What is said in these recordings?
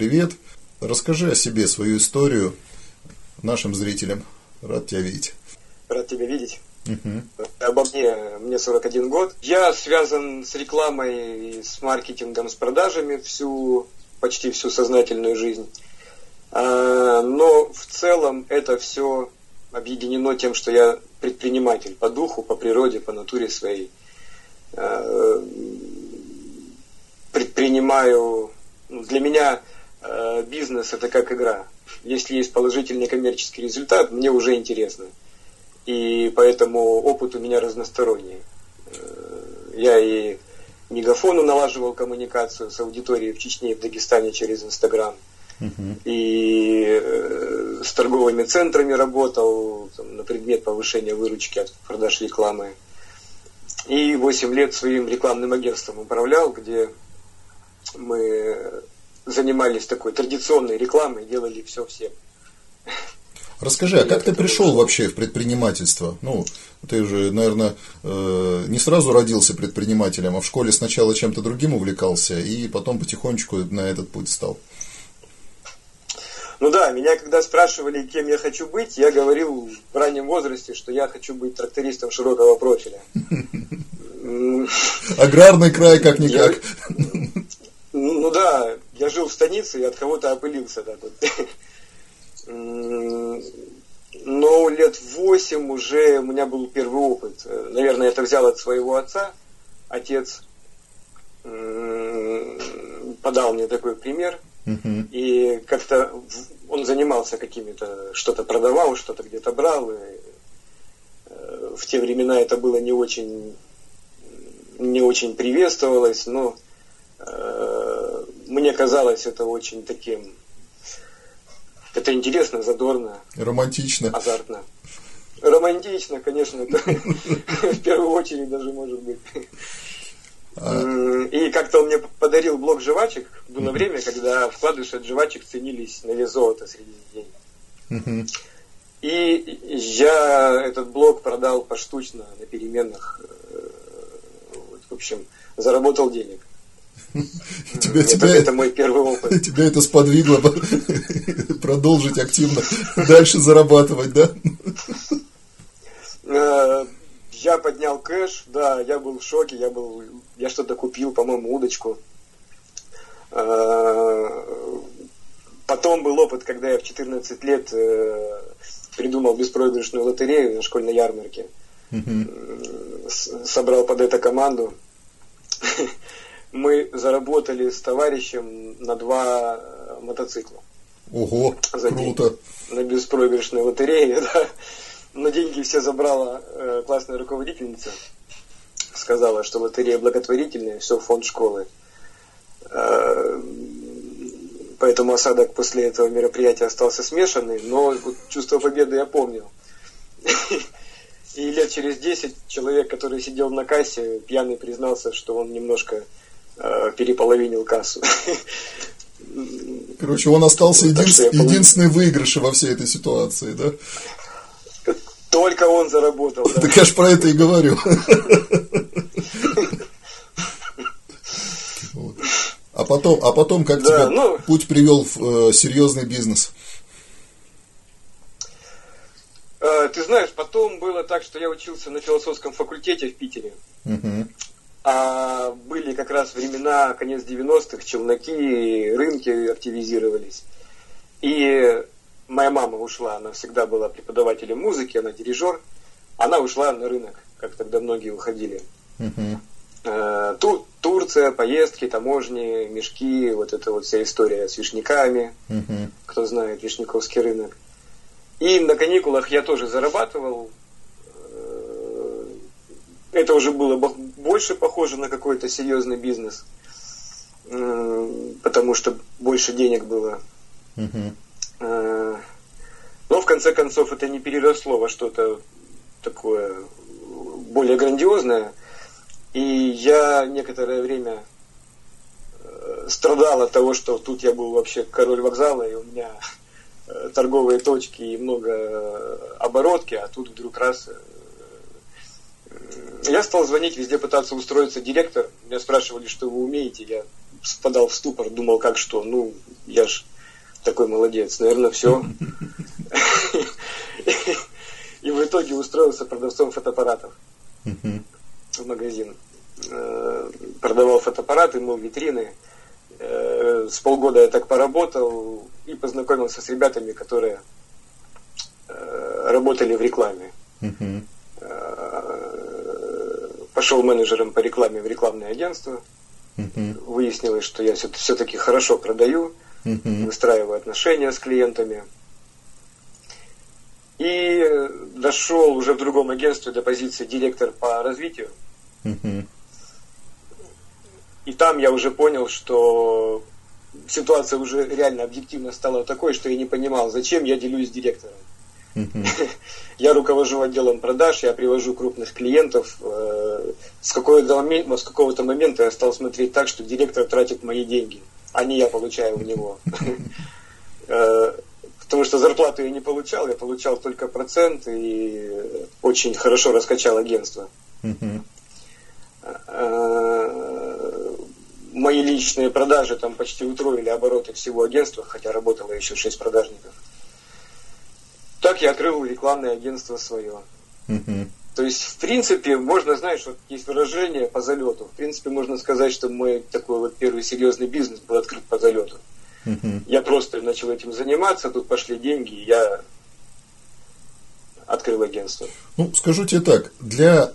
привет. Расскажи о себе, свою историю нашим зрителям. Рад тебя видеть. Рад тебя видеть. Угу. Обо мне, мне 41 год. Я связан с рекламой, с маркетингом, с продажами всю, почти всю сознательную жизнь. А, но в целом это все объединено тем, что я предприниматель по духу, по природе, по натуре своей. А, предпринимаю, ну, для меня бизнес это как игра. Если есть положительный коммерческий результат, мне уже интересно. И поэтому опыт у меня разносторонний. Я и мегафону налаживал коммуникацию с аудиторией в Чечне и в Дагестане через Инстаграм – и э, с торговыми центрами работал там, на предмет повышения выручки от продаж рекламы. И 8 лет своим рекламным агентством управлял, где мы занимались такой традиционной рекламой, делали все всем. Расскажи, а как ты пришел вообще в предпринимательство? Ну, ты же, наверное, э, не сразу родился предпринимателем, а в школе сначала чем-то другим увлекался, и потом потихонечку на этот путь стал. Ну да, меня когда спрашивали, кем я хочу быть, я говорил в раннем возрасте, что я хочу быть трактористом широкого профиля. Аграрный край как-никак. Ну, ну да, я жил в станице и от кого-то опылился так вот. Но лет восемь уже у меня был первый опыт. Наверное, это взял от своего отца. Отец подал мне такой пример – и как-то он занимался какими-то, что-то продавал, что-то где-то брал. И э, в те времена это было не очень, не очень приветствовалось, но мне казалось это очень таким, это интересно, задорно. Романтично. Азартно. Романтично, конечно, в первую очередь даже может быть. И как-то он мне подарил блок жвачек. Было время, когда вкладыши от жвачек ценились на вес золота среди день. И я этот блок продал поштучно на переменах. Э, в общем, заработал денег. Тебя, это, тебя, это мой первый опыт. Тебя это сподвигло продолжить активно дальше зарабатывать, да? Э, я поднял кэш, да, я был в шоке, я был, я что-то купил, по-моему, удочку. А, потом был опыт, когда я в 14 лет э, придумал беспроигрышную лотерею на школьной ярмарке. Собрал под это команду. Мы заработали с товарищем на два э, мотоцикла. Ого, за круто. День. На беспроигрышной лотерее, да но деньги все забрала э, классная руководительница. Сказала, что лотерея благотворительная, все фонд школы. Э, поэтому осадок после этого мероприятия остался смешанный, но вот чувство победы я помнил. И лет через 10 человек, который сидел на кассе, пьяный признался, что он немножко э, переполовинил кассу. Короче, он остался един... единственный выигрыш во всей этой ситуации, да? Только он заработал. Да. Так я же про это и говорю. А потом, а потом как да, тебя ну, путь привел в э, серьезный бизнес? Э, ты знаешь, потом было так, что я учился на философском факультете в Питере. Угу. А были как раз времена, конец 90-х, челноки, рынки активизировались. И моя мама ушла, она всегда была преподавателем музыки, она дирижер, она ушла на рынок, как тогда многие уходили. Uh-huh. Ту, Турция, поездки, таможни, мешки, вот эта вот вся история с вишняками, uh-huh. кто знает, вишняковский рынок. И на каникулах я тоже зарабатывал. Э, это уже было больше похоже на какой-то серьезный бизнес, потому что больше денег было. Uh-huh. Э, но в конце концов это не переросло во что-то такое более грандиозное. И я некоторое время э, страдал от того, что тут я был вообще король вокзала, и у меня э, торговые точки и много оборотки, а тут вдруг раз я стал звонить, везде пытаться устроиться директор. Меня спрашивали, что вы умеете. Я спадал в ступор, думал, как что, ну, я ж такой молодец, наверное, все. И в итоге устроился продавцом фотоаппаратов в магазин. Э, продавал фотоаппараты, мыл витрины. Э, с полгода я так поработал и познакомился с ребятами, которые э, работали в рекламе. Пошел менеджером по рекламе в рекламное агентство. Выяснилось, что я все-таки хорошо продаю, выстраиваю отношения с клиентами. И дошел уже в другом агентстве до позиции директор по развитию. И там я уже понял, что ситуация уже реально объективно стала такой, что я не понимал, зачем я делюсь с директором. Я руковожу отделом продаж, я привожу крупных клиентов. Э, с какого-то момента я стал смотреть так, что директор тратит мои деньги, а не я получаю у него. Э, потому что зарплату я не получал, я получал только процент и очень хорошо раскачал агентство. Э, мои личные продажи там почти утроили обороты всего агентства, хотя работало еще 6 продажников. Так я открыл рекламное агентство свое. То есть, в принципе, можно, знаешь, вот есть выражение по залету. В принципе, можно сказать, что мой такой вот первый серьезный бизнес был открыт по залету. Я просто начал этим заниматься, тут пошли деньги, и я открыл агентство. Ну, скажу тебе так, для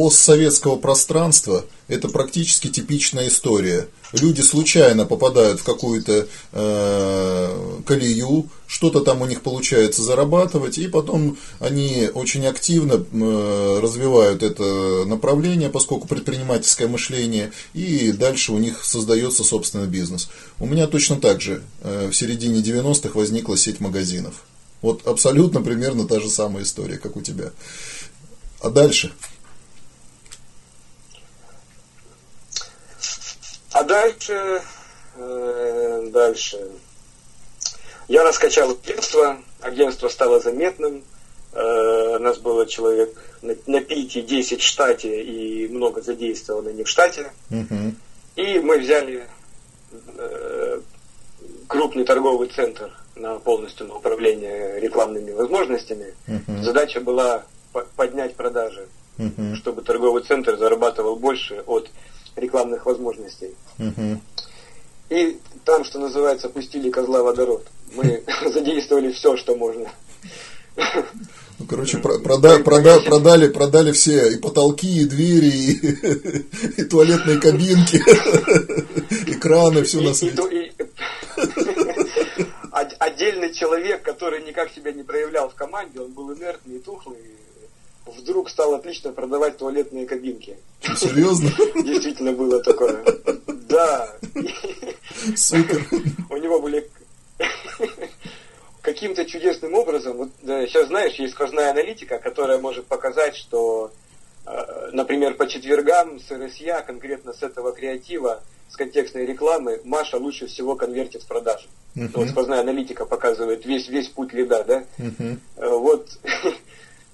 постсоветского пространства это практически типичная история. Люди случайно попадают в какую-то э, колею, что-то там у них получается зарабатывать, и потом они очень активно э, развивают это направление, поскольку предпринимательское мышление, и дальше у них создается собственный бизнес. У меня точно так же э, в середине 90-х возникла сеть магазинов. Вот абсолютно примерно та же самая история, как у тебя. А дальше? А дальше, э, дальше. Я раскачал агентство, агентство стало заметным. Э, у нас было человек на, на пике 10 в штате и много задействовано не в штате. Угу. И мы взяли э, крупный торговый центр на полностью на управление рекламными возможностями. Задача была поднять продажи, чтобы торговый центр зарабатывал больше от рекламных возможностей. Uh-huh. И там, что называется, пустили козла водород. Мы задействовали все, что можно. Ну, короче, прода, прода, продали, продали все и потолки, и двери, и, и туалетные кабинки, экраны, все на свете отдельный человек, который никак себя не проявлял в команде, он был инертный и тухлый, вдруг стал отлично продавать туалетные кабинки. Серьезно? Действительно было такое. Да. Супер. У него были каким-то чудесным образом, вот, да, сейчас знаешь, есть сквозная аналитика, которая может показать, что, э, например, по четвергам с РСЯ, конкретно с этого креатива, с контекстной рекламы, Маша лучше всего конвертит в продажи. Uh-huh. Вот сквозная аналитика показывает весь, весь путь лида, да? Uh-huh. Вот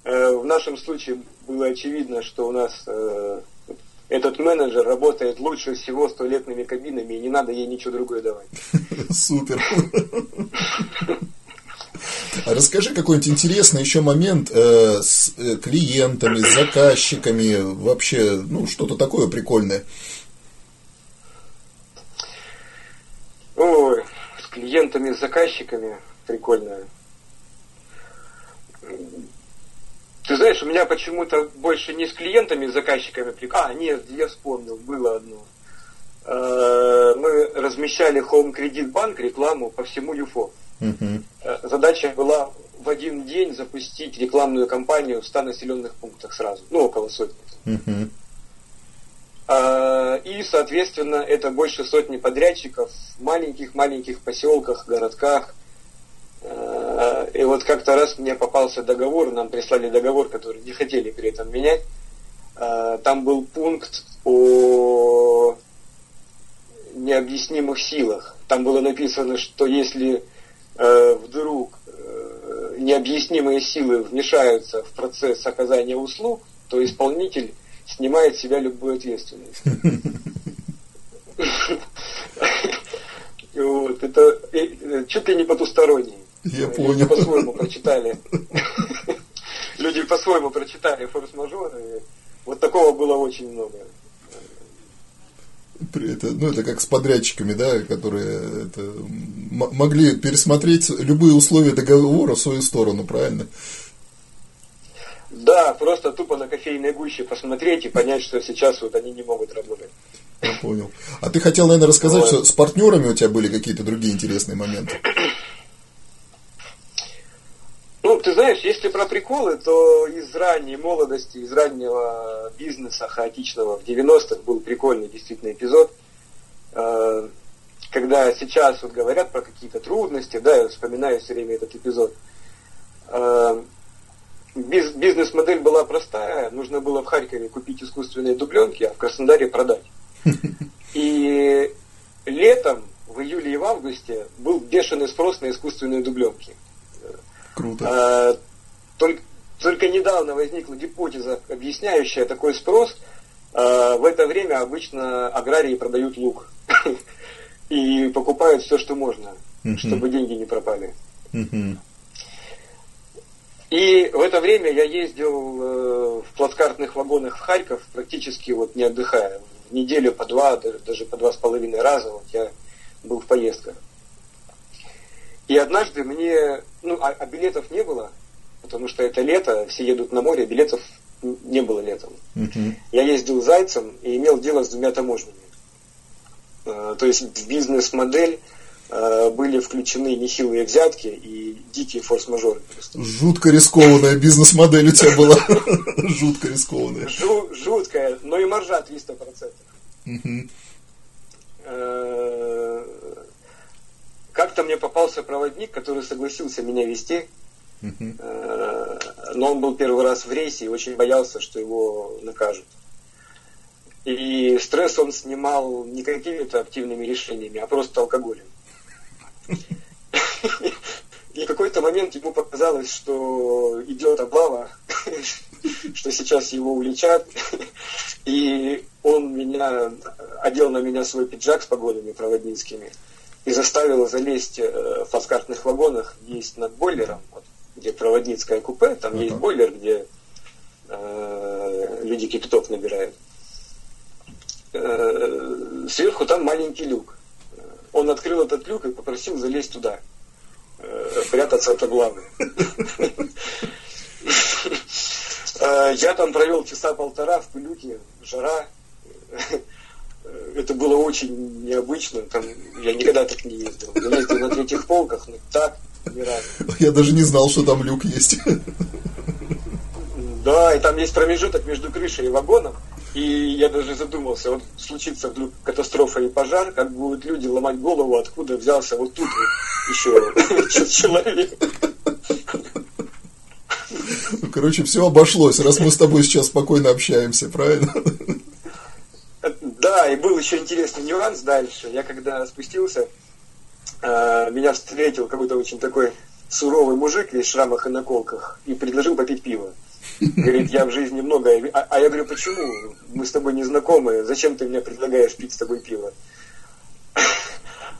в нашем случае было очевидно, что у нас э, этот менеджер работает лучше всего с туалетными кабинами, и не надо ей ничего другое давать. Супер. А расскажи какой-нибудь интересный еще момент э, с э, клиентами, с заказчиками, вообще, ну, что-то такое прикольное. Ой, с клиентами, с заказчиками прикольно. Ты знаешь, у меня почему-то больше не с клиентами, с заказчиками. А, нет, я вспомнил, было одно. Э, мы размещали Home Credit Bank рекламу по всему ЮФО. uh Задача была в один день запустить рекламную кампанию в 100 населенных пунктах сразу, ну, около сотни. а, и, соответственно, это больше сотни подрядчиков в маленьких-маленьких поселках, городках. А, и вот как-то раз мне попался договор, нам прислали договор, который не хотели при этом менять. А, там был пункт о необъяснимых силах. Там было написано, что если вдруг необъяснимые силы вмешаются в процесс оказания услуг, то исполнитель снимает с себя любую ответственность. это э, чуть ли не потусторонний. Я понял. По-своему прочитали. Люди по-своему прочитали форс-мажор, и вот такого было очень много. Это, ну, это как с подрядчиками, да, которые это, могли пересмотреть любые условия договора в свою сторону, правильно? Да, просто тупо на кофейной гуще посмотреть и понять, что сейчас вот они не могут работать. Я понял. А ты хотел, наверное, рассказать, вот. что с партнерами у тебя были какие-то другие интересные моменты? Ну, ты знаешь, если про приколы, то из ранней молодости, из раннего бизнеса хаотичного в 90-х был прикольный действительно эпизод, э, когда сейчас вот говорят про какие-то трудности, да, я вспоминаю все время этот эпизод. Э, бизнес-модель была простая, нужно было в Харькове купить искусственные дубленки, а в Краснодаре продать. И летом, в июле и в августе, был бешеный спрос на искусственные дубленки. Круто. А, только, только недавно возникла гипотеза, объясняющая такой спрос. А, в это время обычно аграрии продают лук. И покупают все, что можно, чтобы деньги не пропали. И в это время я ездил э, в плацкартных вагонах в Харьков, практически вот не отдыхая. В неделю по два, даже по два с половиной раза вот я был в поездках. И однажды мне, ну, а, а билетов не было, потому что это лето, все едут на море, билетов не было летом. Uh-huh. Я ездил зайцем и имел дело с двумя таможнями. Uh, то есть в бизнес-модель uh, были включены нехилые взятки и дикие форс-мажоры. Жутко рискованная бизнес-модель у тебя была. Жутко рискованная. Жуткая, но и маржа 300%. Как-то мне попался проводник, который согласился меня вести, uh но он был первый раз в рейсе и очень боялся, что его накажут. И стресс он снимал не какими-то активными решениями, а просто алкоголем. И в какой-то момент ему показалось, что идет облава, что сейчас его уличат. И он меня одел на меня свой пиджак с погодами проводницкими и заставила залезть э, в плацкартных вагонах, есть над бойлером, вот, где проводницкое купе, там uh-huh. есть бойлер, где э, люди кипяток набирают. Э, сверху там маленький люк. Он открыл этот люк и попросил залезть туда, э, прятаться от облавы. Э, я там провел часа полтора в пылюке, жара. Это было очень необычно. Там, я никогда так не ездил. Я ездил на третьих полках, но так ни разу. Я даже не знал, что там люк есть. Да, и там есть промежуток между крышей и вагоном. И я даже задумался, вот случится вдруг катастрофа и пожар, как будут люди ломать голову, откуда взялся вот тут вот еще человек. Ну, короче, все обошлось, раз мы с тобой сейчас спокойно общаемся, правильно? Да, и был еще интересный нюанс дальше. Я когда спустился, э, меня встретил какой-то очень такой суровый мужик весь в шрамах и наколках и предложил попить пиво. Говорит, я в жизни много... А, а я говорю, почему? Мы с тобой не знакомы, зачем ты мне предлагаешь пить с тобой пиво?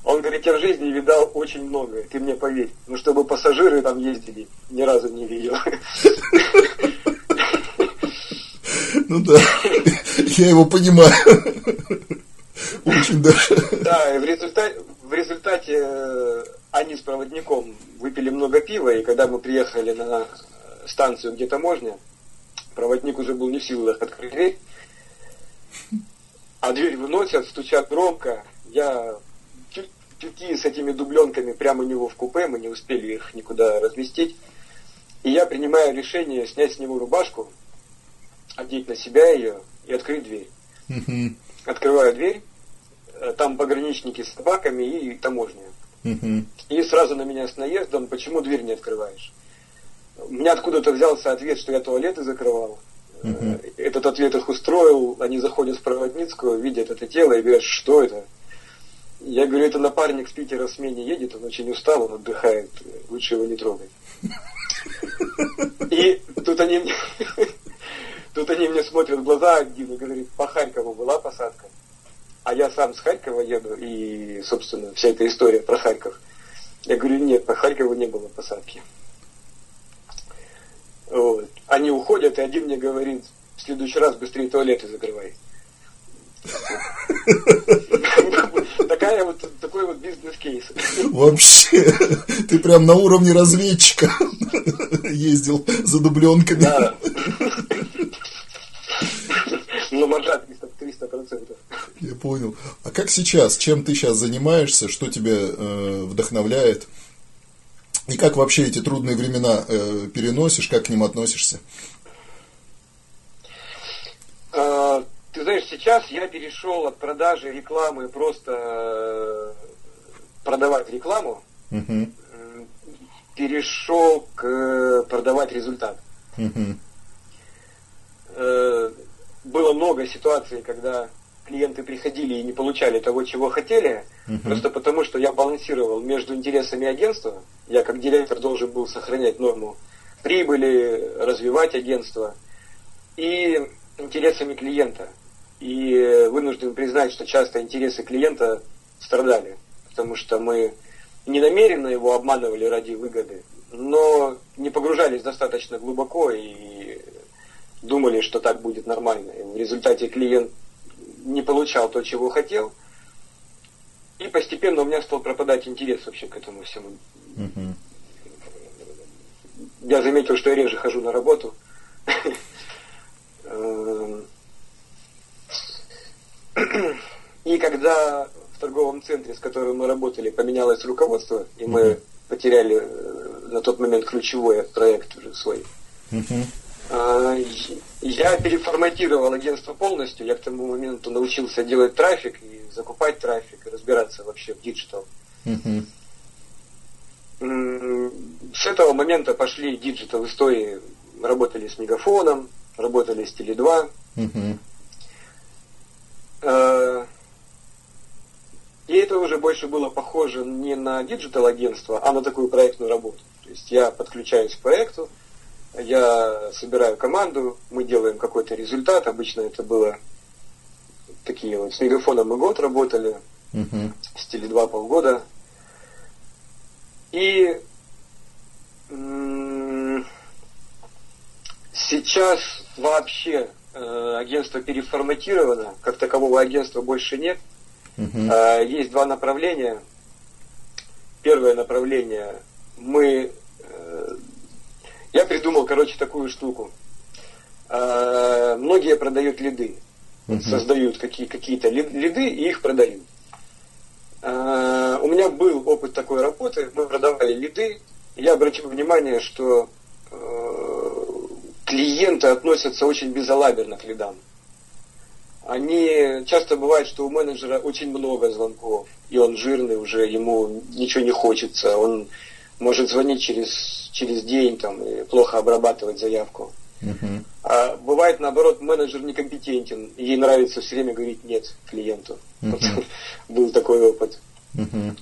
Он говорит, я в жизни видал очень много, ты мне поверь. Ну, чтобы пассажиры там ездили, ни разу не видел. Ну да, я его понимаю. Очень даже. Да, в результате, в результате э, они с проводником выпили много пива, и когда мы приехали на станцию, где таможня, проводник уже был не в силах открыть дверь, а дверь выносят, стучат громко. Я тюки с этими дубленками прямо у него в купе, мы не успели их никуда разместить. И я принимаю решение снять с него рубашку, одеть на себя ее и открыть дверь. Uh-huh. Открываю дверь, э, там пограничники с собаками и таможня. Uh-huh. И сразу на меня с наездом, почему дверь не открываешь? У меня откуда-то взялся ответ, что я туалеты закрывал. Uh-huh. Этот ответ их устроил, они заходят в проводницкую, видят это тело и говорят, что это? Я говорю, это напарник с Питера в смене едет, он очень устал, он отдыхает, лучше его не трогать. И тут они мне Тут они мне смотрят в глаза, Дина говорит, по Харькову была посадка. а я сам с Харькова еду, и, собственно, вся эта история про Харьков. Я говорю, нет, по Харькову не было посадки. Вот. Они уходят, и один мне говорит, в следующий раз быстрее туалеты закрывай. Такая вот, такой вот бизнес-кейс. Вообще, ты прям на уровне разведчика ездил за дубленками. Да. Ну, маржа 300%. Я понял. А как сейчас? Чем ты сейчас занимаешься? Что тебя э, вдохновляет? И как вообще эти трудные времена э, переносишь? Как к ним относишься? А, ты знаешь, сейчас я перешел от продажи рекламы просто э, продавать рекламу, угу. перешел к э, продавать результат. Угу. Было много ситуаций, когда клиенты приходили и не получали того, чего хотели, угу. просто потому что я балансировал между интересами агентства. Я как директор должен был сохранять норму прибыли, развивать агентство и интересами клиента. И вынужден признать, что часто интересы клиента страдали, потому что мы не намеренно его обманывали ради выгоды, но не погружались достаточно глубоко и думали, что так будет нормально. И в результате клиент не получал то, чего хотел. И постепенно у меня стал пропадать интерес вообще к этому всему. Uh-huh. Я заметил, что я реже хожу на работу. И когда в торговом центре, с которым мы работали, поменялось руководство, и мы потеряли э, на тот момент ключевой проект уже свой, я переформатировал агентство полностью. Я к тому моменту научился делать трафик и закупать трафик, и разбираться вообще в digital. Uh-huh. С этого момента пошли digital истории. Работали с Мегафоном, работали с Теле2. Uh-huh. И это уже больше было похоже не на digital агентство, а на такую проектную работу. То есть я подключаюсь к проекту, я собираю команду, мы делаем какой-то результат. Обычно это было такие вот с мегафоном мы год работали, uh-huh. с Теле2 полгода. И сейчас вообще э, агентство переформатировано, как такового агентства больше нет. Uh-huh. Э, есть два направления. Первое направление мы я придумал, короче, такую штуку. А, многие продают лиды. Uh-huh. Создают какие- какие-то лиды и их продают. А, у меня был опыт такой работы. Мы продавали лиды. Я обратил внимание, что э, клиенты относятся очень безалаберно к лидам. Они часто бывает, что у менеджера очень много звонков, и он жирный уже, ему ничего не хочется, он может звонить через, через день там, и плохо обрабатывать заявку. Uh-huh. А бывает, наоборот, менеджер некомпетентен, и ей нравится все время говорить нет клиенту. Uh-huh. Был такой опыт. Uh-huh.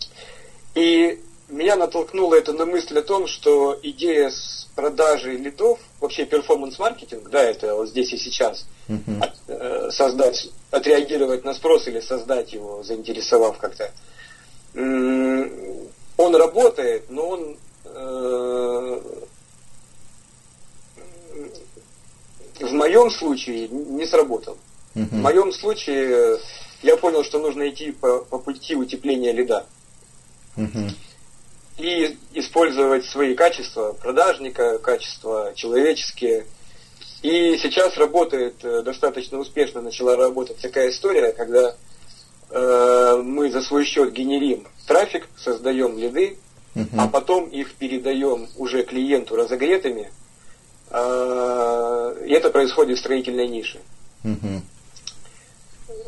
И меня натолкнуло это на мысль о том, что идея с продажей лидов, вообще перформанс-маркетинг, да, это вот здесь и сейчас, uh-huh. от, э, создать, отреагировать на спрос или создать его, заинтересовав как-то, он работает, но он э, в моем случае не сработал. Uh-huh. В моем случае я понял, что нужно идти по, по пути утепления льда. Uh-huh. И использовать свои качества продажника, качества человеческие. И сейчас работает э, достаточно успешно, начала работать такая история, когда э, мы за свой счет генерим трафик, создаем лиды, uh-huh. а потом их передаем уже клиенту разогретыми. Э, и это происходит в строительной нише. Uh-huh.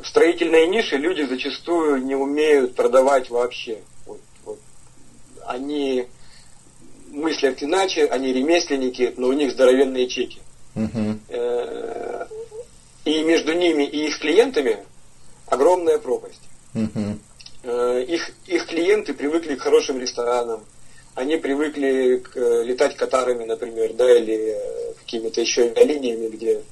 В строительной нише люди зачастую не умеют продавать вообще. Вот, вот. Они мыслят иначе, они ремесленники, но у них здоровенные чеки. Uh-huh. И между ними и их клиентами огромная пропасть. Uh-huh. Их, их клиенты привыкли к хорошим ресторанам, они привыкли к, э, летать катарами, например, да, или э, какими-то еще линиями, где...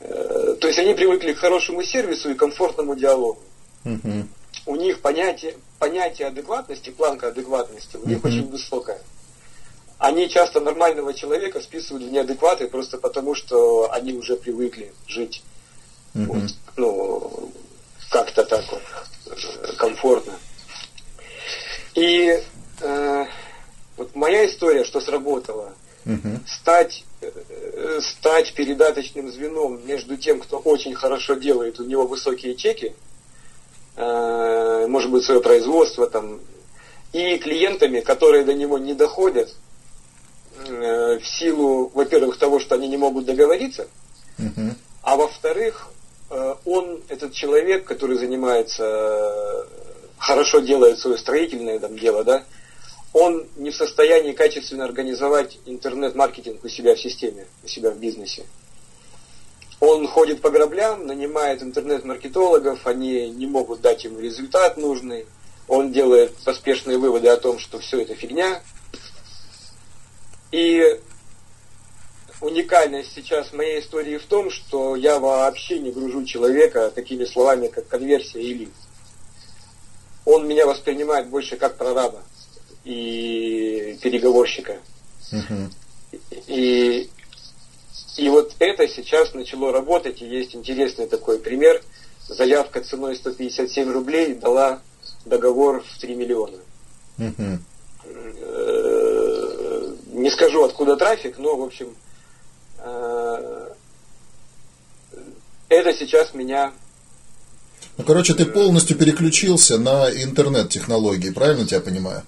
То есть они привыкли к хорошему сервису и комфортному диалогу. угу. у них понятие, понятие адекватности, планка адекватности у них угу. очень высокая. Они часто нормального человека списывают в неадекваты просто потому, что они уже привыкли жить угу. вот, ну, как-то так вот э, комфортно. И э, вот моя история, что сработала, угу. стать, э, стать передаточным звеном между тем, кто очень хорошо делает, у него высокие чеки, э, может быть, свое производство там, и клиентами, которые до него не доходят, э, в силу, во-первых, того, что они не могут договориться, угу. а во-вторых, он, этот человек, который занимается, э, хорошо делает свое строительное там, дело, да, он не в состоянии качественно организовать интернет-маркетинг у себя в системе, у себя в бизнесе. Он ходит по граблям, нанимает интернет-маркетологов, они не могут дать ему результат нужный. Он делает поспешные выводы о том, что все это фигня. И уникальность сейчас моей истории в том, что я вообще не гружу человека такими словами, как конверсия и лид. Он меня воспринимает больше как прораба и переговорщика. Угу. И, и вот это сейчас начало работать, и есть интересный такой пример. Заявка ценой 157 рублей дала договор в 3 миллиона. Угу. Не скажу, откуда трафик, но, в общем, это сейчас меня ну, короче, ты полностью переключился на интернет-технологии, правильно тебя понимаю?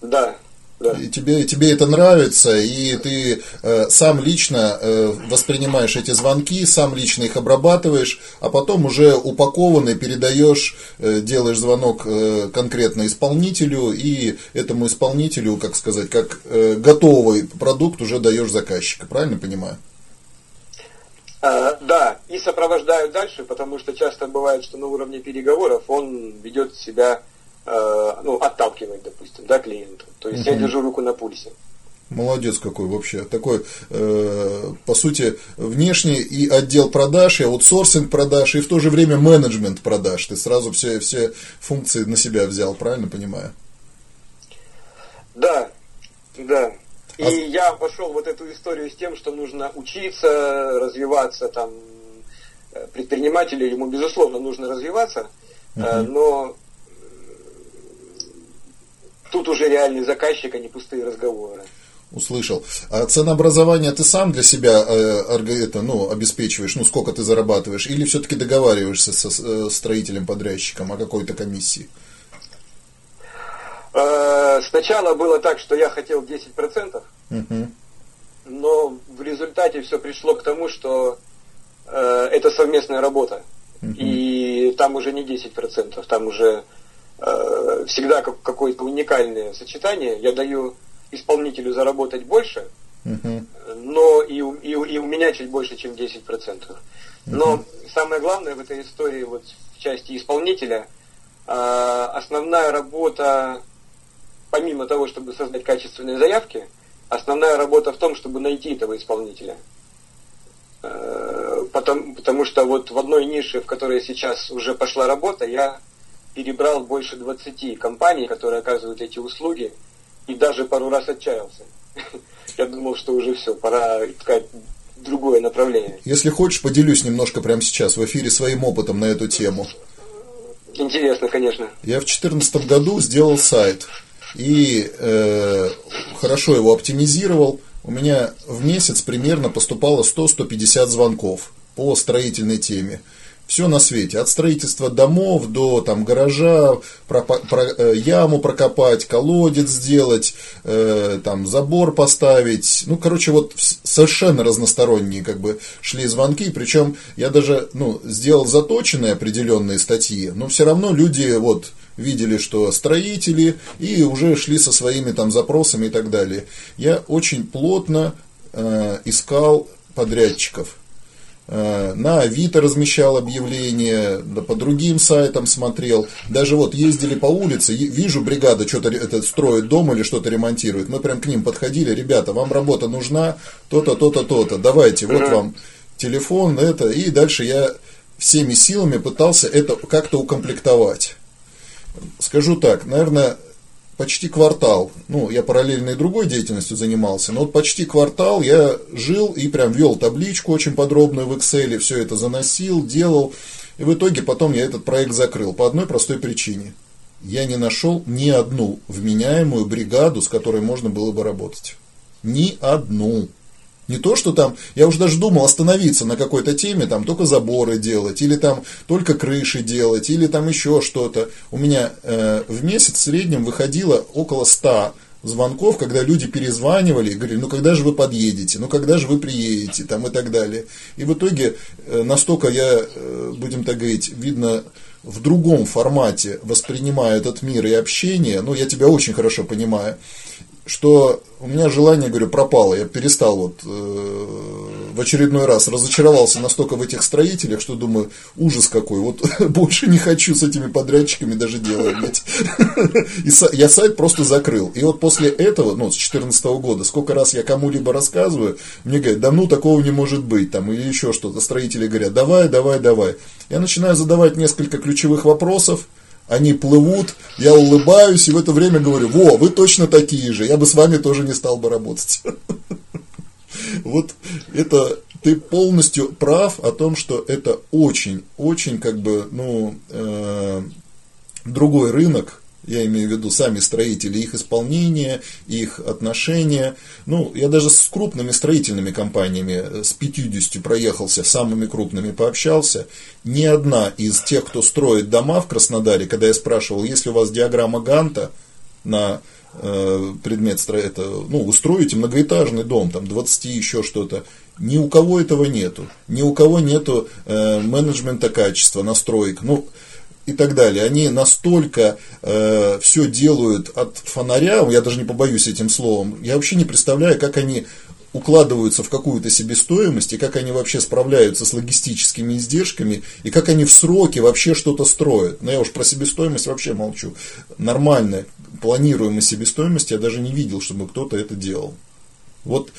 Да, да. И тебе, тебе это нравится, и ты э, сам лично э, воспринимаешь эти звонки, сам лично их обрабатываешь, а потом уже упакованный передаешь, э, делаешь звонок э, конкретно исполнителю, и этому исполнителю, как сказать, как э, готовый продукт уже даешь заказчика, правильно понимаю? А, да, и сопровождаю дальше, потому что часто бывает, что на уровне переговоров он ведет себя Э, ну, отталкивать, допустим, да, клиента. То есть угу. я держу руку на пульсе. Молодец какой вообще. Такой, э, по сути, внешний и отдел продаж, и аутсорсинг продаж, и в то же время менеджмент продаж. Ты сразу все, все функции на себя взял, правильно понимаю? Да, да. И а... я пошел вот эту историю с тем, что нужно учиться, развиваться там. Э, предпринимателю ему, безусловно, нужно развиваться, угу. но Тут уже реальный заказчик, а не пустые разговоры. Услышал. А ценообразование ты сам для себя э, это, ну, обеспечиваешь, ну, сколько ты зарабатываешь, или все-таки договариваешься со э, строителем-подрядчиком о какой-то комиссии? Э, сначала было так, что я хотел 10%, угу. но в результате все пришло к тому, что э, это совместная работа. Угу. И там уже не 10%, там уже всегда как, какое-то уникальное сочетание. Я даю исполнителю заработать больше, uh-huh. но и, и, и у меня чуть больше, чем 10%. Uh-huh. Но самое главное в этой истории, вот в части исполнителя, э, основная работа, помимо того, чтобы создать качественные заявки, основная работа в том, чтобы найти этого исполнителя. Э, потому, потому что вот в одной нише, в которой сейчас уже пошла работа, я перебрал больше 20 компаний, которые оказывают эти услуги, и даже пару раз отчаялся. Я думал, что уже все, пора искать другое направление. Если хочешь, поделюсь немножко прямо сейчас в эфире своим опытом на эту тему. Интересно, конечно. Я в 2014 году сделал сайт и э, хорошо его оптимизировал. У меня в месяц примерно поступало 100-150 звонков по строительной теме все на свете. От строительства домов до там, гаража, про, про, э, яму прокопать, колодец сделать, э, там, забор поставить. Ну, короче, вот совершенно разносторонние как бы шли звонки. Причем я даже ну, сделал заточенные определенные статьи, но все равно люди вот видели, что строители, и уже шли со своими там запросами и так далее. Я очень плотно э, искал подрядчиков на Авито размещал объявления, да по другим сайтам смотрел. Даже вот ездили по улице, вижу, бригада что-то это строит дом или что-то ремонтирует. Мы прям к ним подходили, ребята, вам работа нужна, то-то, то-то, то-то, давайте, вот вам телефон, это. И дальше я всеми силами пытался это как-то укомплектовать. Скажу так, наверное, почти квартал, ну, я параллельно и другой деятельностью занимался, но вот почти квартал я жил и прям вел табличку очень подробную в Excel, все это заносил, делал, и в итоге потом я этот проект закрыл по одной простой причине. Я не нашел ни одну вменяемую бригаду, с которой можно было бы работать. Ни одну. Не то, что там, я уже даже думал остановиться на какой-то теме, там только заборы делать, или там только крыши делать, или там еще что-то. У меня э, в месяц в среднем выходило около 100 звонков, когда люди перезванивали и говорили, ну когда же вы подъедете, ну когда же вы приедете, там и так далее. И в итоге э, настолько я, э, будем так говорить, видно, в другом формате воспринимаю этот мир и общение, ну я тебя очень хорошо понимаю, что у меня желание, говорю, пропало. Я перестал вот э, в очередной раз разочаровался настолько в этих строителях, что думаю, ужас какой. Вот больше не хочу с этими подрядчиками даже дело иметь. И я сайт просто закрыл. И вот после этого, ну, с 2014 года, сколько раз я кому-либо рассказываю, мне говорят, да ну такого не может быть, там, или еще что-то. Строители говорят, давай, давай, давай. Я начинаю задавать несколько ключевых вопросов, они плывут, я улыбаюсь и в это время говорю, во, вы точно такие же, я бы с вами тоже не стал бы работать. Вот это ты полностью прав о том, что это очень, очень как бы, ну, э, другой рынок, я имею в виду сами строители, их исполнение, их отношения. Ну, я даже с крупными строительными компаниями, с 50 проехался, самыми крупными пообщался. Ни одна из тех, кто строит дома в Краснодаре, когда я спрашивал, есть ли у вас диаграмма Ганта на э, предмет это, ну, вы строите многоэтажный дом, там 20 еще что-то, ни у кого этого нету, ни у кого нету э, менеджмента качества, настроек. Ну, и так далее. Они настолько э, все делают от фонаря, я даже не побоюсь этим словом, я вообще не представляю, как они укладываются в какую-то себестоимость, и как они вообще справляются с логистическими издержками, и как они в сроки вообще что-то строят. Но я уж про себестоимость вообще молчу. Нормальная, планируемая себестоимость я даже не видел, чтобы кто-то это делал. Вот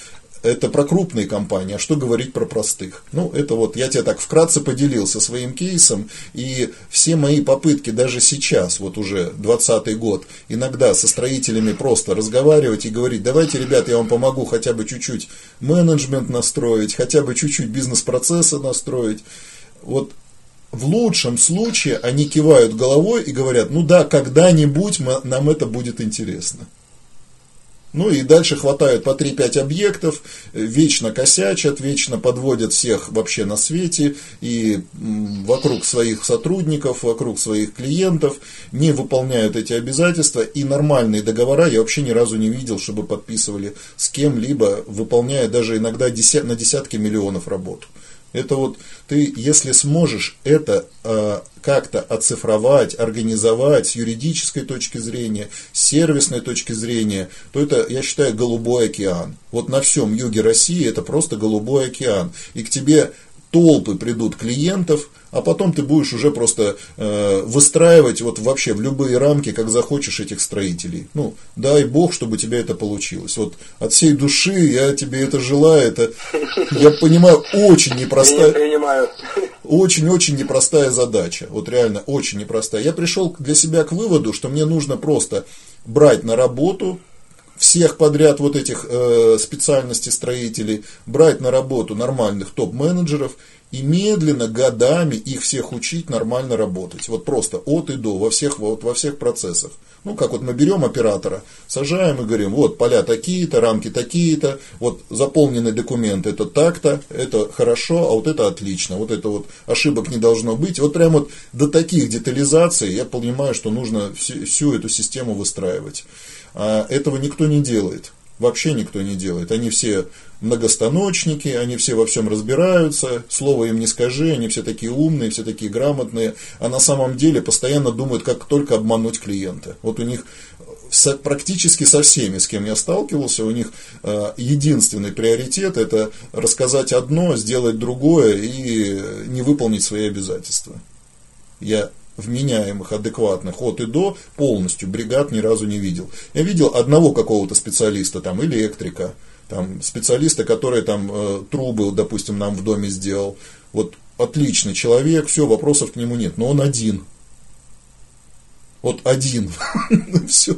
это про крупные компании, а что говорить про простых? Ну, это вот я тебе так вкратце поделился своим кейсом, и все мои попытки даже сейчас, вот уже 20 год, иногда со строителями просто разговаривать и говорить, давайте, ребят, я вам помогу хотя бы чуть-чуть менеджмент настроить, хотя бы чуть-чуть бизнес-процессы настроить. Вот в лучшем случае они кивают головой и говорят, ну да, когда-нибудь нам это будет интересно. Ну и дальше хватают по 3-5 объектов, вечно косячат, вечно подводят всех вообще на свете и вокруг своих сотрудников, вокруг своих клиентов, не выполняют эти обязательства и нормальные договора я вообще ни разу не видел, чтобы подписывали с кем-либо, выполняя даже иногда на десятки миллионов работу. Это вот ты, если сможешь это э, как-то оцифровать, организовать с юридической точки зрения, с сервисной точки зрения, то это, я считаю, голубой океан. Вот на всем юге России это просто голубой океан. И к тебе толпы придут клиентов, а потом ты будешь уже просто э, выстраивать вот вообще в любые рамки, как захочешь этих строителей. Ну, дай бог, чтобы у тебя это получилось. Вот от всей души я тебе это желаю. Это, я понимаю, очень непростая. Очень-очень непростая задача. Вот реально очень непростая. Я пришел для себя к выводу, что мне нужно просто брать на работу всех подряд вот этих э, специальностей строителей, брать на работу нормальных топ-менеджеров и медленно, годами их всех учить нормально работать. Вот просто от и до, во всех, вот, во всех процессах. Ну, как вот мы берем оператора, сажаем и говорим, вот поля такие-то, рамки такие-то, вот заполненный документ это так-то, это хорошо, а вот это отлично, вот это вот ошибок не должно быть. Вот прям вот до таких детализаций я понимаю, что нужно всю, всю эту систему выстраивать. А этого никто не делает. Вообще никто не делает. Они все многостаночники, они все во всем разбираются, слово им не скажи, они все такие умные, все такие грамотные, а на самом деле постоянно думают, как только обмануть клиента. Вот у них практически со всеми, с кем я сталкивался, у них э, единственный приоритет это рассказать одно, сделать другое и не выполнить свои обязательства. Я вменяемых, адекватных от и до полностью бригад ни разу не видел. Я видел одного какого-то специалиста, там, электрика, там, специалиста, который там э, трубы, допустим, нам в доме сделал. Вот отличный человек, все, вопросов к нему нет, но он один. Вот один. Все.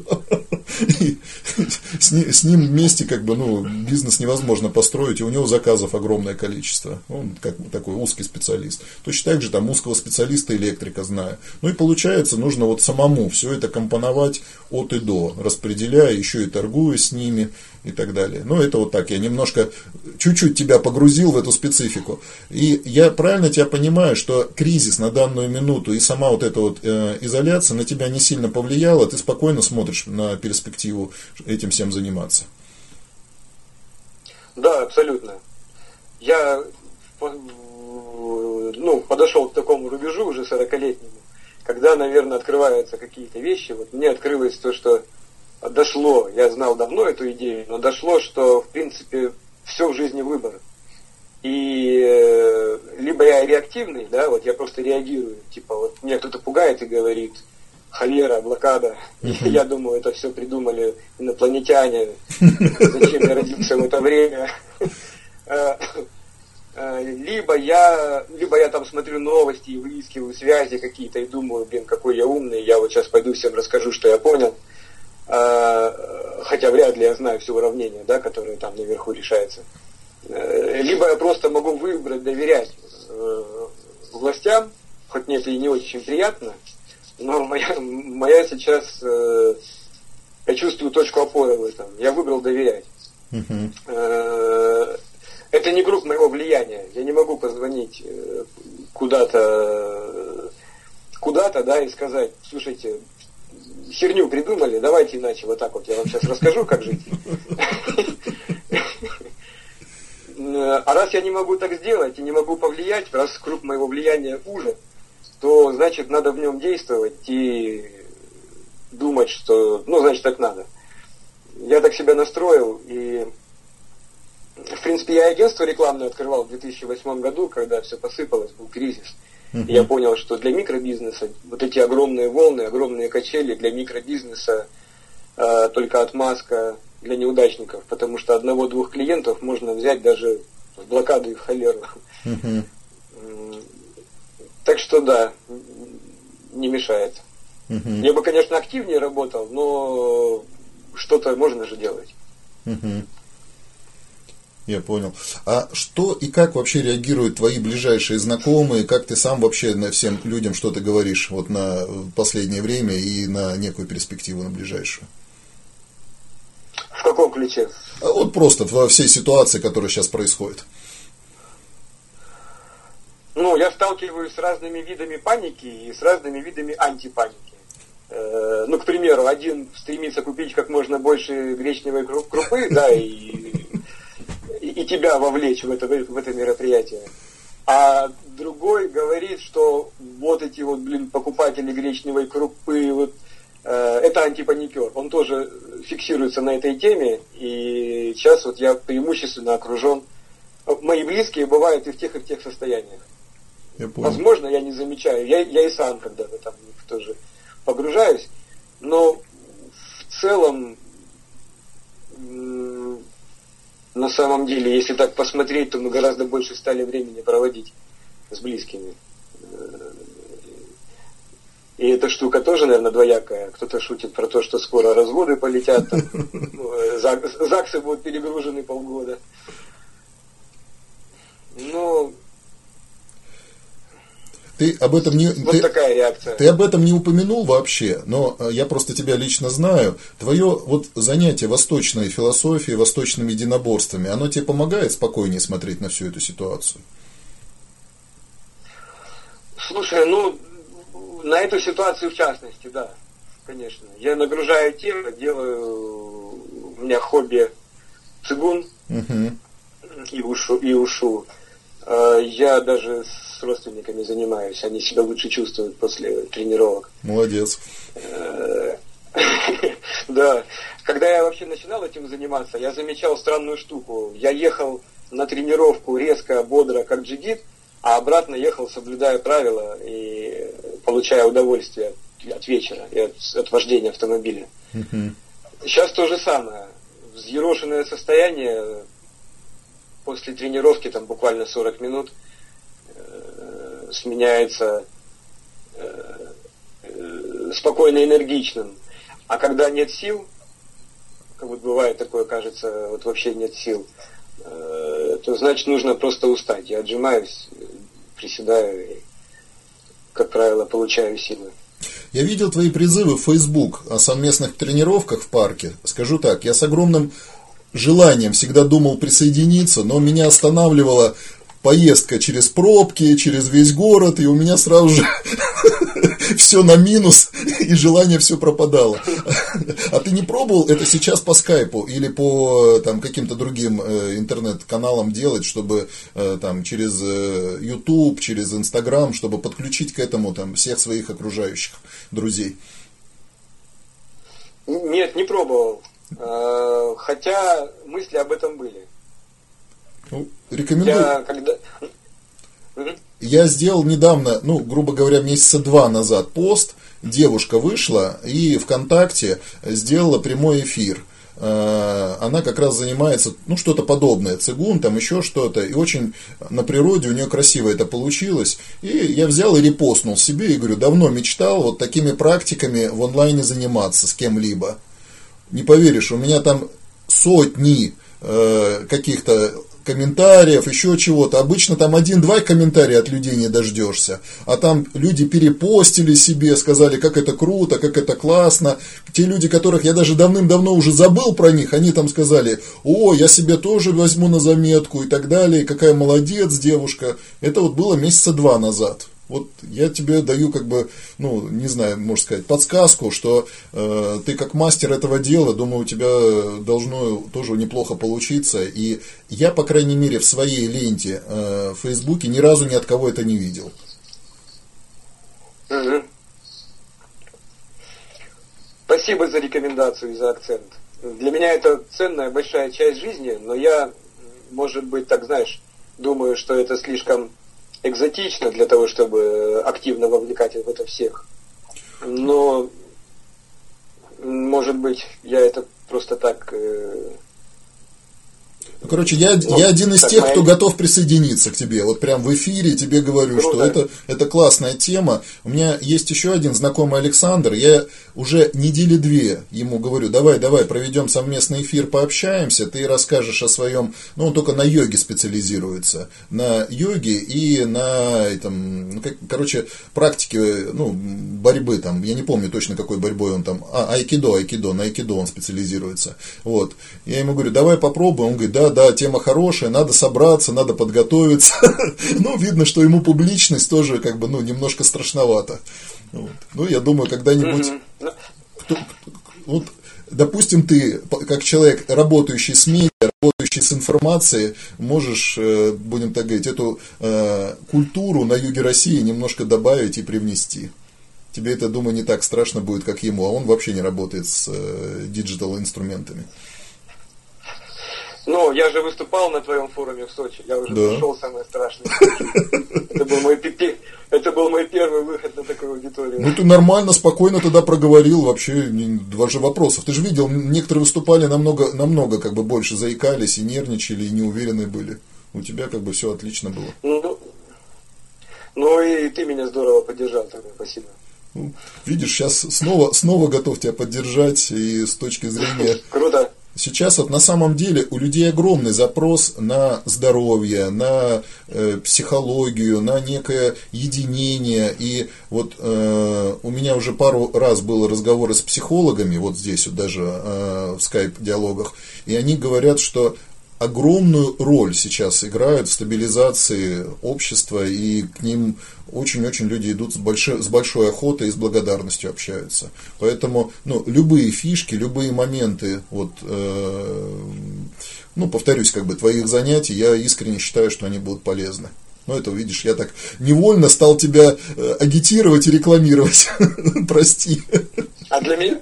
С, с ним вместе как бы, ну, бизнес невозможно построить, и у него заказов огромное количество. Он как бы такой узкий специалист. Точно так же там узкого специалиста электрика знаю. Ну и получается, нужно вот самому все это компоновать от и до, распределяя, еще и торгуя с ними и так далее. Ну, это вот так, я немножко, чуть-чуть тебя погрузил в эту специфику. И я правильно тебя понимаю, что кризис на данную минуту и сама вот эта вот э, изоляция на тебя не сильно повлияла, ты спокойно смотришь на перспективу этим всем заниматься. Да, абсолютно. Я ну, подошел к такому рубежу уже 40-летнему, когда, наверное, открываются какие-то вещи. Вот мне открылось то, что дошло, я знал давно эту идею, но дошло, что, в принципе, все в жизни выбор. И э, либо я реактивный, да, вот я просто реагирую, типа вот меня кто-то пугает и говорит, холера, блокада, uh-huh. я думаю, это все придумали инопланетяне, зачем я родился в это время. Э, э, либо я, либо я там смотрю новости и выискиваю связи какие-то и думаю, блин, какой я умный, я вот сейчас пойду всем расскажу, что я понял. А, хотя вряд ли я знаю все уравнения, да, которые там наверху решаются. Э, либо я просто могу выбрать доверять э, властям, хоть мне это и не очень приятно, но моя, моя сейчас, э, я чувствую точку опоры в этом. Я выбрал доверять. Uh-huh. Это не круг моего влияния. Я не могу позвонить куда-то, куда-то, да, и сказать, слушайте, херню придумали, давайте иначе вот так вот я вам сейчас расскажу, как жить. А раз я не могу так сделать и не могу повлиять, раз круг моего влияния уже, то значит надо в нем действовать и думать, что, ну, значит, так надо. Я так себя настроил, и, в принципе, я агентство рекламное открывал в 2008 году, когда все посыпалось, был кризис. Uh-huh. Я понял, что для микробизнеса вот эти огромные волны, огромные качели для микробизнеса э, только отмазка для неудачников, потому что одного-двух клиентов можно взять даже в блокаду и в холеру. Uh-huh. Так что да, не мешает. Uh-huh. Я бы, конечно, активнее работал, но что-то можно же делать. Uh-huh. Я понял. А что и как вообще реагируют твои ближайшие знакомые? Как ты сам вообще на всем людям что-то говоришь вот на последнее время и на некую перспективу на ближайшую? В каком ключе? А вот просто во всей ситуации, которая сейчас происходит. Ну, я сталкиваюсь с разными видами паники и с разными видами антипаники. Э, ну, к примеру, один стремится купить как можно больше гречневой крупы, да, и и тебя вовлечь в это, в это мероприятие. А другой говорит, что вот эти вот, блин, покупатели гречневой крупы, вот, э, это антипаникер. Он тоже фиксируется на этой теме, и сейчас вот я преимущественно окружен. Мои близкие бывают и в тех, и в тех состояниях. Я Возможно, я не замечаю. Я, я и сам когда-то там тоже погружаюсь. Но в целом на самом деле, если так посмотреть, то мы гораздо больше стали времени проводить с близкими. И эта штука тоже, наверное, двоякая. Кто-то шутит про то, что скоро разводы полетят, там, ну, ЗАГСы будут перегружены полгода. Но ты об этом не... Вот ты, такая реакция. Ты об этом не упомянул вообще, но э, я просто тебя лично знаю. Твое вот занятие восточной философией, восточными единоборствами, оно тебе помогает спокойнее смотреть на всю эту ситуацию? Слушай, ну, на эту ситуацию в частности, да, конечно. Я нагружаю тело, делаю, у меня хобби цигун угу. и ушу. И ушу. Э, я даже с родственниками занимаюсь, они себя лучше чувствуют после тренировок. Молодец. Да. Когда я вообще начинал этим заниматься, я замечал странную штуку. Я ехал на тренировку резко, бодро, как джигит, а обратно ехал, соблюдая правила и получая удовольствие от вечера и от, от вождения автомобиля. Сейчас то же самое. Взъерошенное состояние после тренировки, там буквально 40 минут – сменяется э, э, спокойно энергичным. А когда нет сил, как вот бывает такое, кажется, вот вообще нет сил, э, то значит нужно просто устать. Я отжимаюсь, приседаю и, как правило, получаю силы. Я видел твои призывы в Facebook о совместных тренировках в парке. Скажу так, я с огромным желанием всегда думал присоединиться, но меня останавливала поездка через пробки, через весь город, и у меня сразу же все на минус, и желание все пропадало. А ты не пробовал это сейчас по скайпу или по там, каким-то другим э, интернет-каналам делать, чтобы э, там, через э, YouTube, через Instagram, чтобы подключить к этому там, всех своих окружающих друзей? Нет, не пробовал. Э, хотя мысли об этом были. Ну, рекомендую. Я, когда... Я сделал недавно, ну, грубо говоря, месяца два назад пост. Девушка вышла и ВКонтакте сделала прямой эфир. Э, она как раз занимается, ну, что-то подобное, цигун, там еще что-то. И очень на природе у нее красиво это получилось. И я взял и репостнул себе и говорю, давно мечтал вот такими практиками в онлайне заниматься с кем-либо. Не поверишь, у меня там сотни э, каких-то комментариев, еще чего-то. Обычно там один-два комментария от людей не дождешься. А там люди перепостили себе, сказали, как это круто, как это классно. Те люди, которых я даже давным-давно уже забыл про них, они там сказали, о, я себе тоже возьму на заметку и так далее, какая молодец девушка. Это вот было месяца два назад. Вот я тебе даю как бы, ну, не знаю, можно сказать, подсказку, что э, ты как мастер этого дела, думаю, у тебя должно тоже неплохо получиться. И я, по крайней мере, в своей ленте э, в Фейсбуке ни разу ни от кого это не видел. Угу. Спасибо за рекомендацию и за акцент. Для меня это ценная большая часть жизни, но я, может быть, так знаешь, думаю, что это слишком экзотично для того, чтобы активно вовлекать в это всех. Но, может быть, я это просто так э, короче, я, ну, я один из тех, моя... кто готов присоединиться к тебе. Вот прям в эфире тебе говорю, Круто. что это, это классная тема. У меня есть еще один знакомый Александр. Я уже недели две ему говорю, давай, давай, проведем совместный эфир, пообщаемся. Ты расскажешь о своем... Ну, он только на йоге специализируется. На йоге и на этом... Ну, как, короче, практике ну, борьбы там. Я не помню точно, какой борьбой он там... А, айкидо, айкидо. На айкидо он специализируется. Вот. Я ему говорю, давай попробуем. Он говорит, да, да, тема хорошая, надо собраться, надо подготовиться. Ну, видно, что ему публичность тоже как бы, ну, немножко страшновато. Ну, я думаю, когда-нибудь... Вот, допустим, ты, как человек, работающий с медиа, работающий с информацией, можешь, э, будем так говорить, эту э, культуру на юге России немножко добавить и привнести. Тебе это, думаю, не так страшно будет, как ему, а он вообще не работает с э, digital инструментами. Ну, я же выступал на твоем форуме в Сочи. Я уже да. прошел самое страшное. Это был мой это был мой первый выход на такую аудиторию. Ну, ты нормально, спокойно тогда проговорил, вообще два же вопросов. Ты же видел, некоторые выступали намного, намного как бы больше заикались и нервничали, и неуверенные были. У тебя как бы все отлично было. Ну, ну и ты меня здорово поддержал тогда, спасибо. Ну, видишь, сейчас снова, снова готов тебя поддержать, и с точки зрения... Круто. Сейчас вот на самом деле у людей огромный запрос на здоровье, на э, психологию, на некое единение. И вот э, у меня уже пару раз было разговоры с психологами, вот здесь вот даже э, в скайп-диалогах, и они говорят, что огромную роль сейчас играют в стабилизации общества, и к ним очень-очень люди идут с большой, с большой охотой и с благодарностью общаются. Поэтому ну, любые фишки, любые моменты, вот, э, ну, повторюсь, как бы твоих занятий, я искренне считаю, что они будут полезны. Ну, это, видишь, я так невольно стал тебя э, агитировать и рекламировать. Прости. А для меня,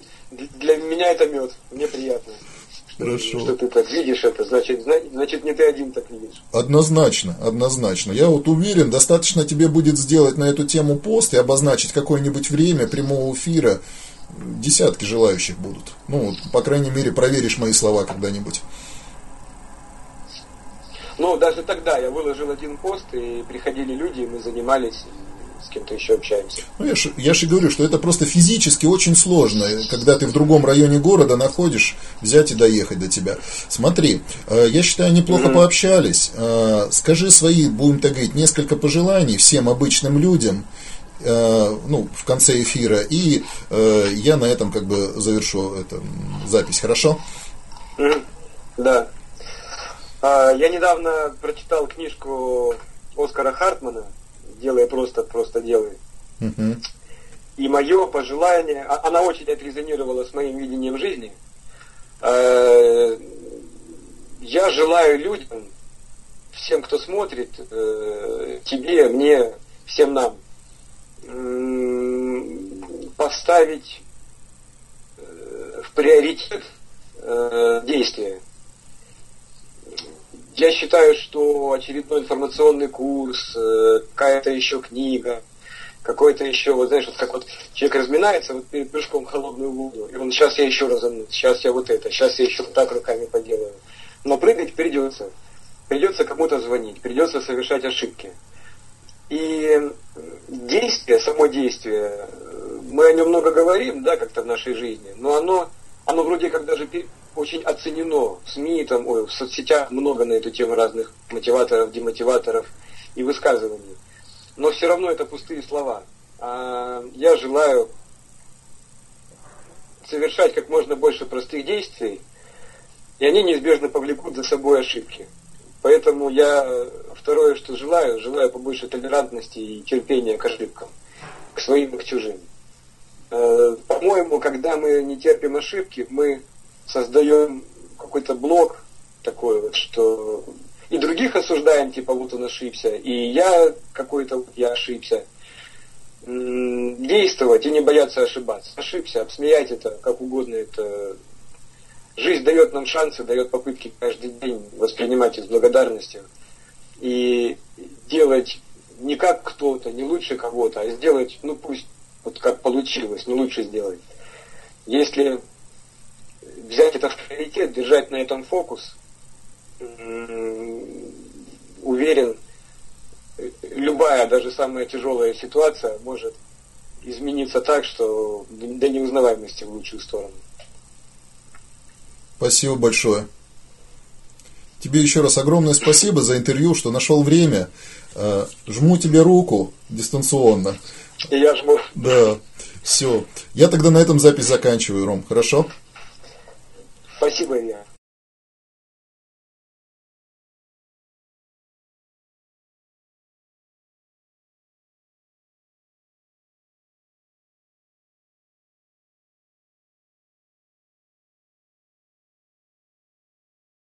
для меня это мед. Мне приятно. Хорошо. Что ты так видишь это, значит, значит не ты один так видишь. Однозначно, однозначно. Я вот уверен, достаточно тебе будет сделать на эту тему пост и обозначить какое-нибудь время прямого эфира. Десятки желающих будут. Ну, по крайней мере, проверишь мои слова когда-нибудь. Ну, даже тогда да, я выложил один пост, и приходили люди, и мы занимались, с кем-то еще общаемся. Ну, я же, я же говорю, что это просто физически очень сложно, когда ты в другом районе города находишь, взять и доехать до тебя. Смотри, э, я считаю, неплохо mm-hmm. пообщались. Э, скажи свои, будем так говорить, несколько пожеланий всем обычным людям, э, ну, в конце эфира, и я на этом как бы завершу эту запись, хорошо? Mm-hmm. Да. А, я недавно прочитал книжку Оскара Хартмана делай просто, просто делай. Uh-huh. И мое пожелание, а, она очень отрезонировала с моим видением жизни. Э, я желаю людям, всем, кто смотрит, э, тебе, мне, всем нам, поставить э, в приоритет действия я считаю, что очередной информационный курс, э, какая-то еще книга, какой-то еще, вот знаешь, вот как вот человек разминается вот перед прыжком в холодную воду, и он, сейчас я еще разомнусь, сейчас я вот это, сейчас я еще вот так руками поделаю. Но прыгать придется. Придется кому-то звонить, придется совершать ошибки. И действие, само действие, мы о нем много говорим, да, как-то в нашей жизни, но оно, оно вроде как даже очень оценено в СМИ, там, ой, в соцсетях много на эту тему разных мотиваторов, демотиваторов и высказываний. Но все равно это пустые слова. А я желаю совершать как можно больше простых действий, и они неизбежно повлекут за собой ошибки. Поэтому я второе, что желаю, желаю побольше толерантности и терпения к ошибкам, к своим и к чужим. Э, по-моему, когда мы не терпим ошибки, мы создаем какой-то блок такой вот, что и других осуждаем, типа вот он ошибся, и я какой-то вот я ошибся. Действовать и не бояться ошибаться. Ошибся, обсмеять это как угодно, это жизнь дает нам шансы, дает попытки каждый день воспринимать их с благодарностью и делать не как кто-то, не лучше кого-то, а сделать, ну пусть вот как получилось, но лучше сделать. Если взять это в приоритет, держать на этом фокус, уверен, любая, даже самая тяжелая ситуация может измениться так, что до неузнаваемости в лучшую сторону. Спасибо большое. Тебе еще раз огромное спасибо за интервью, что нашел время. Э, жму тебе руку дистанционно. И я жму. Да. Все. Я тогда на этом запись заканчиваю, Ром. Хорошо? Спасибо, Илья.